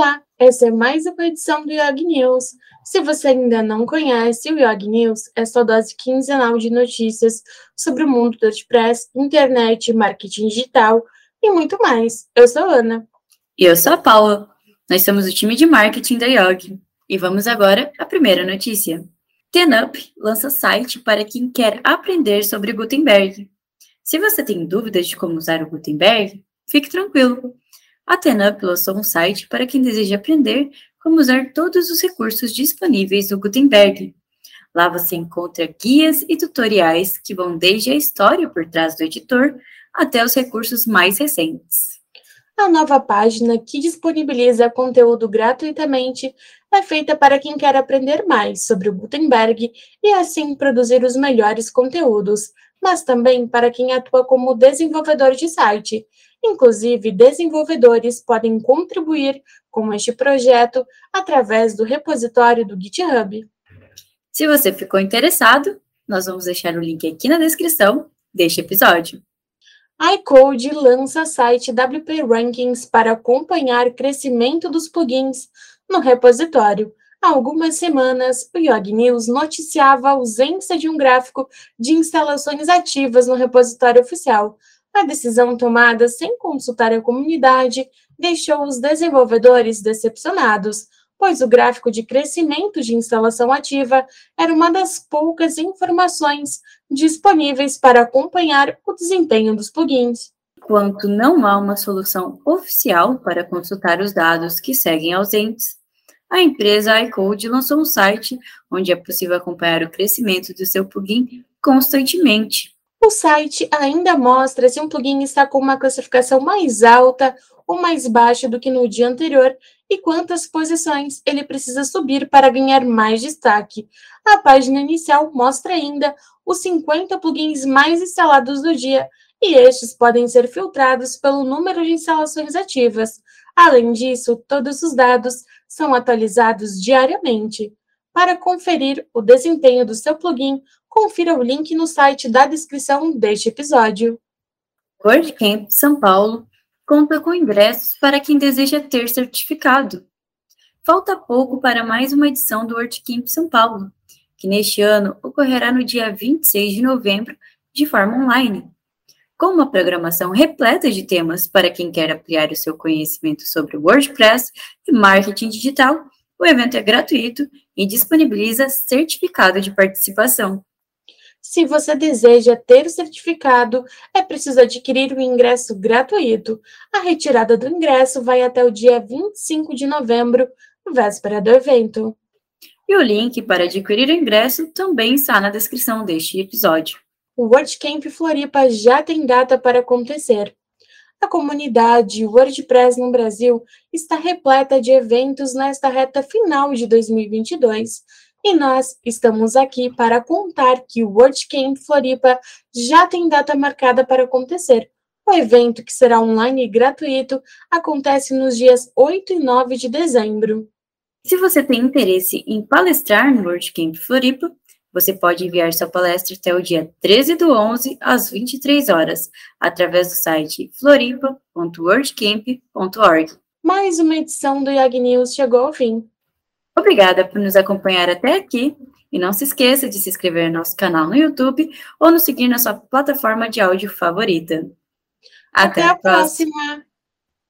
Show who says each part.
Speaker 1: Olá, essa é mais uma edição do Yog News. Se você ainda não conhece, o Yog News é sua dose quinzenal de notícias sobre o mundo do WordPress, internet, marketing digital e muito mais. Eu sou a Ana.
Speaker 2: E eu sou a Paula. Nós somos o time de marketing da Yog. E vamos agora à primeira notícia. TenUp lança site para quem quer aprender sobre Gutenberg. Se você tem dúvidas de como usar o Gutenberg, fique tranquilo a TenUp lançou um site para quem deseja aprender como usar todos os recursos disponíveis do Gutenberg. Lá você encontra guias e tutoriais que vão desde a história por trás do editor até os recursos mais recentes.
Speaker 1: A nova página, que disponibiliza conteúdo gratuitamente, é feita para quem quer aprender mais sobre o Gutenberg e assim produzir os melhores conteúdos, mas também para quem atua como desenvolvedor de site Inclusive, desenvolvedores podem contribuir com este projeto através do repositório do GitHub.
Speaker 2: Se você ficou interessado, nós vamos deixar o link aqui na descrição deste episódio.
Speaker 1: iCode lança site WP Rankings para acompanhar crescimento dos plugins no repositório. Há algumas semanas, o Yog News noticiava a ausência de um gráfico de instalações ativas no repositório oficial, a decisão tomada sem consultar a comunidade deixou os desenvolvedores decepcionados, pois o gráfico de crescimento de instalação ativa era uma das poucas informações disponíveis para acompanhar o desempenho dos plugins.
Speaker 2: Enquanto não há uma solução oficial para consultar os dados que seguem ausentes, a empresa iCode lançou um site onde é possível acompanhar o crescimento do seu plugin constantemente.
Speaker 1: O site ainda mostra se um plugin está com uma classificação mais alta ou mais baixa do que no dia anterior e quantas posições ele precisa subir para ganhar mais destaque. A página inicial mostra ainda os 50 plugins mais instalados do dia e estes podem ser filtrados pelo número de instalações ativas. Além disso, todos os dados são atualizados diariamente. Para conferir o desempenho do seu plugin, confira o link no site da descrição deste episódio.
Speaker 2: WordCamp São Paulo conta com ingressos para quem deseja ter certificado. Falta pouco para mais uma edição do WordCamp São Paulo, que neste ano ocorrerá no dia 26 de novembro de forma online. Com uma programação repleta de temas para quem quer ampliar o seu conhecimento sobre WordPress e marketing digital, o evento é gratuito e disponibiliza certificado de participação.
Speaker 1: Se você deseja ter o certificado, é preciso adquirir o ingresso gratuito. A retirada do ingresso vai até o dia 25 de novembro, véspera do evento.
Speaker 2: E o link para adquirir o ingresso também está na descrição deste episódio.
Speaker 1: O WordCamp Floripa já tem data para acontecer. A comunidade WordPress no Brasil está repleta de eventos nesta reta final de 2022 e nós estamos aqui para contar que o WordCamp Floripa já tem data marcada para acontecer. O evento, que será online e gratuito, acontece nos dias 8 e 9 de dezembro.
Speaker 2: Se você tem interesse em palestrar no WordCamp Floripa, você pode enviar sua palestra até o dia 13 do 11 às 23 horas, através do site floripa.wordcamp.org.
Speaker 1: Mais uma edição do Yag News chegou ao fim.
Speaker 2: Obrigada por nos acompanhar até aqui e não se esqueça de se inscrever no nosso canal no YouTube ou nos seguir na sua plataforma de áudio favorita.
Speaker 1: Até, até a próxima. próxima.